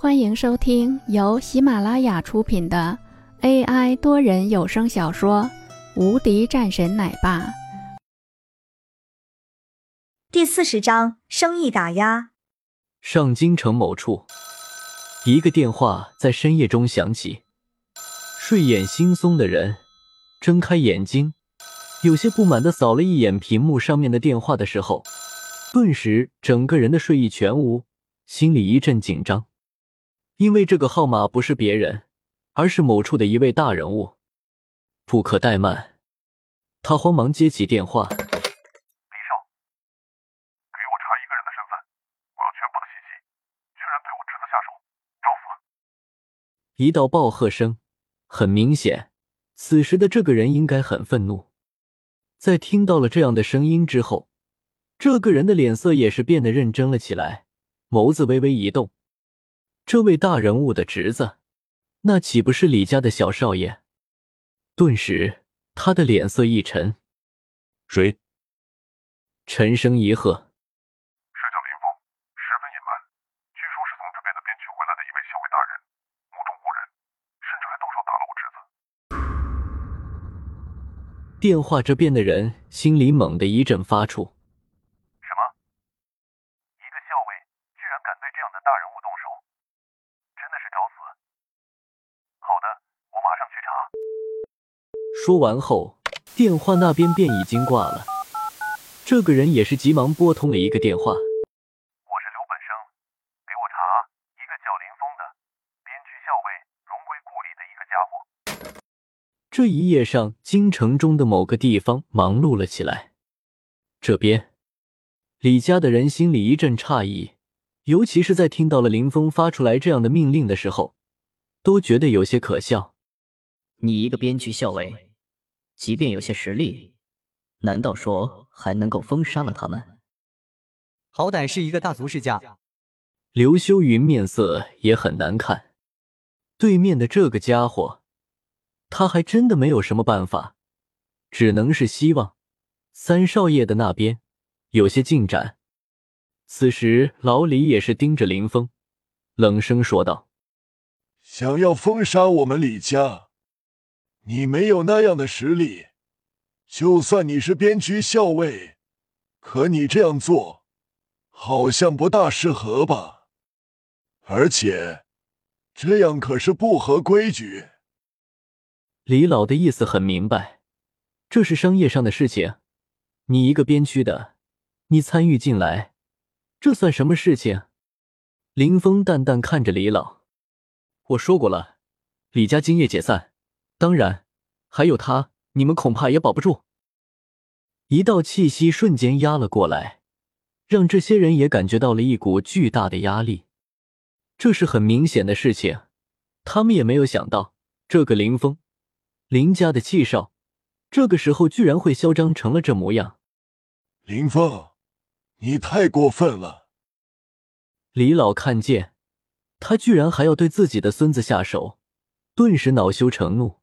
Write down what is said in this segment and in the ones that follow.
欢迎收听由喜马拉雅出品的 AI 多人有声小说《无敌战神奶爸》第四十章：生意打压。上京城某处，一个电话在深夜中响起。睡眼惺忪的人睁开眼睛，有些不满的扫了一眼屏幕上面的电话的时候，顿时整个人的睡意全无，心里一阵紧张。因为这个号码不是别人，而是某处的一位大人物，不可怠慢。他慌忙接起电话：“李少，给我查一个人的身份，我要全部的信息。居然对我侄子下手，找死！”一道暴喝声，很明显，此时的这个人应该很愤怒。在听到了这样的声音之后，这个人的脸色也是变得认真了起来，眸子微微一动。这位大人物的侄子，那岂不是李家的小少爷？顿时，他的脸色一沉。谁？沉声一喝：“是叫林峰，十分隐瞒。据说是从这边的边区回来的一位校尉大人，目中无人，甚至还动手打了我侄子。”电话这边的人心里猛地一阵发怵。什么？一个校尉居然敢对这样的大人物动手？真的是找死！好的，我马上去查。说完后，电话那边便已经挂了。这个人也是急忙拨通了一个电话：“我是刘本生，给我查一个叫林峰的边区校尉，荣归故里的一个家伙。”这一夜上，京城中的某个地方忙碌了起来。这边，李家的人心里一阵诧异。尤其是在听到了林峰发出来这样的命令的时候，都觉得有些可笑。你一个边区校尉，即便有些实力，难道说还能够封杀了他们？好歹是一个大族世家。刘修云面色也很难看。对面的这个家伙，他还真的没有什么办法，只能是希望三少爷的那边有些进展。此时，老李也是盯着林峰，冷声说道：“想要封杀我们李家，你没有那样的实力。就算你是边区校尉，可你这样做，好像不大适合吧？而且，这样可是不合规矩。”李老的意思很明白，这是商业上的事情，你一个边区的，你参与进来。这算什么事情？林峰淡淡看着李老，我说过了，李家今夜解散。当然，还有他，你们恐怕也保不住。一道气息瞬间压了过来，让这些人也感觉到了一股巨大的压力。这是很明显的事情，他们也没有想到，这个林峰，林家的气少，这个时候居然会嚣张成了这模样。林峰。你太过分了！李老看见他居然还要对自己的孙子下手，顿时恼羞成怒。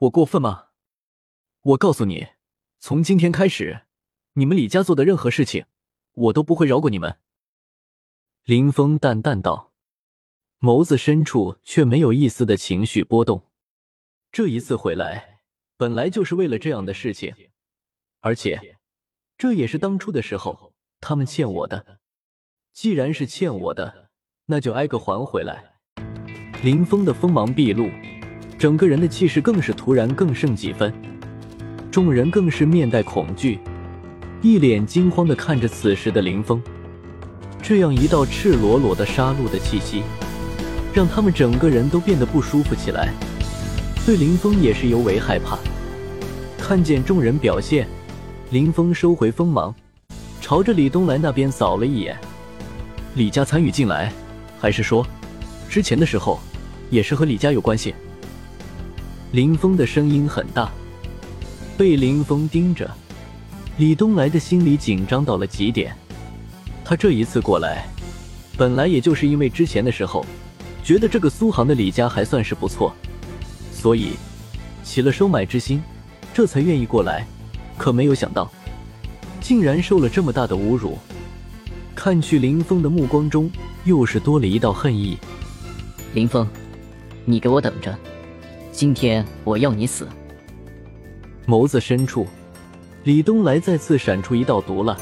我过分吗？我告诉你，从今天开始，你们李家做的任何事情，我都不会饶过你们。林峰淡淡道，眸子深处却没有一丝的情绪波动。这一次回来，本来就是为了这样的事情，而且这也是当初的时候。他们欠我的，既然是欠我的，那就挨个还回来。林峰的锋芒毕露，整个人的气势更是突然更胜几分。众人更是面带恐惧，一脸惊慌的看着此时的林峰。这样一道赤裸裸的杀戮的气息，让他们整个人都变得不舒服起来，对林峰也是尤为害怕。看见众人表现，林峰收回锋芒。朝着李东来那边扫了一眼，李家参与进来，还是说之前的时候也是和李家有关系？林峰的声音很大，被林峰盯着，李东来的心里紧张到了极点。他这一次过来，本来也就是因为之前的时候觉得这个苏杭的李家还算是不错，所以起了收买之心，这才愿意过来。可没有想到。竟然受了这么大的侮辱，看去林峰的目光中又是多了一道恨意。林峰，你给我等着，今天我要你死！眸子深处，李东来再次闪出一道毒辣。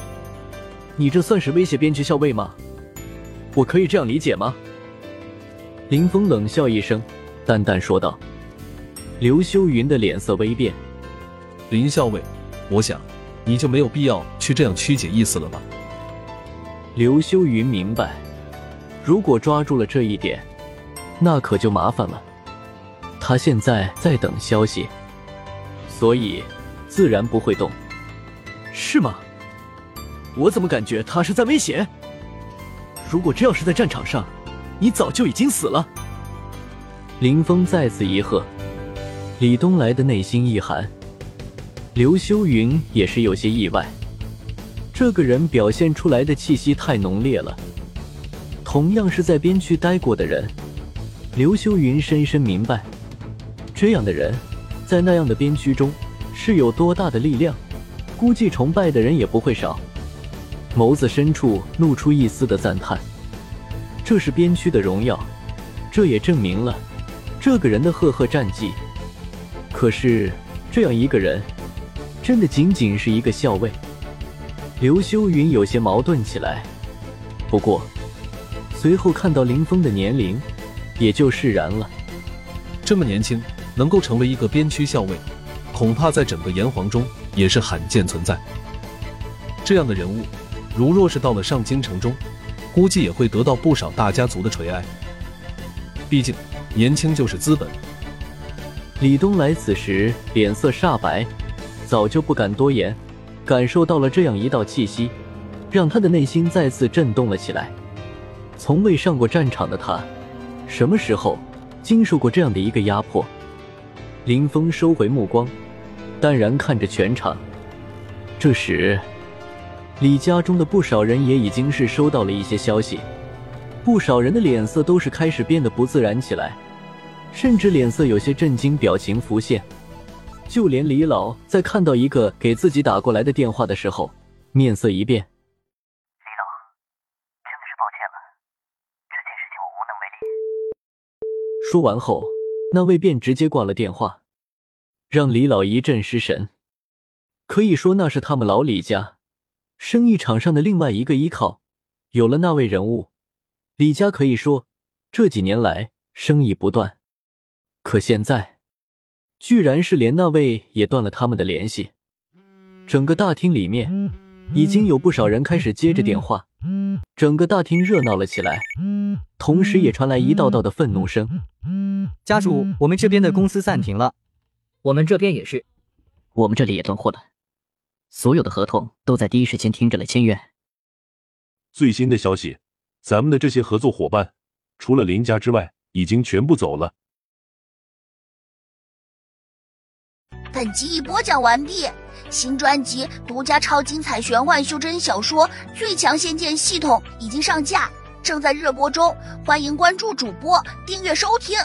你这算是威胁边区校尉吗？我可以这样理解吗？林峰冷笑一声，淡淡说道。刘修云的脸色微变。林校尉，我想你就没有必要去这样曲解意思了吧？刘修云明白，如果抓住了这一点，那可就麻烦了。他现在在等消息，所以自然不会动。是吗？我怎么感觉他是在威胁？如果这要是在战场上，你早就已经死了。林峰再次一喝，李东来的内心一寒，刘修云也是有些意外。这个人表现出来的气息太浓烈了。同样是在边区待过的人，刘修云深深明白，这样的人在那样的边区中是有多大的力量，估计崇拜的人也不会少。眸子深处露出一丝的赞叹，这是边区的荣耀，这也证明了这个人的赫赫战绩。可是这样一个人，真的仅仅是一个校尉？刘修云有些矛盾起来，不过随后看到林峰的年龄，也就释然了。这么年轻，能够成为一个边区校尉，恐怕在整个炎黄中也是罕见存在。这样的人物。如若是到了上京城中，估计也会得到不少大家族的垂爱。毕竟年轻就是资本。李东来此时脸色煞白，早就不敢多言。感受到了这样一道气息，让他的内心再次震动了起来。从未上过战场的他，什么时候经受过这样的一个压迫？林峰收回目光，淡然看着全场。这时。李家中的不少人也已经是收到了一些消息，不少人的脸色都是开始变得不自然起来，甚至脸色有些震惊，表情浮现。就连李老在看到一个给自己打过来的电话的时候，面色一变。李老，真的是抱歉了，这件事情我无能为力。说完后，那位便直接挂了电话，让李老一阵失神。可以说，那是他们老李家。生意场上的另外一个依靠，有了那位人物，李家可以说这几年来生意不断。可现在，居然是连那位也断了他们的联系。整个大厅里面已经有不少人开始接着电话，整个大厅热闹了起来，同时也传来一道道的愤怒声：“家主，我们这边的公司暂停了，我们这边也是，我们这里也断货了。”所有的合同都在第一时间停止了签约。最新的消息，咱们的这些合作伙伴，除了林家之外，已经全部走了。本集已播讲完毕，新专辑独家超精彩玄幻修真小说《最强仙剑系统》已经上架，正在热播中，欢迎关注主播，订阅收听。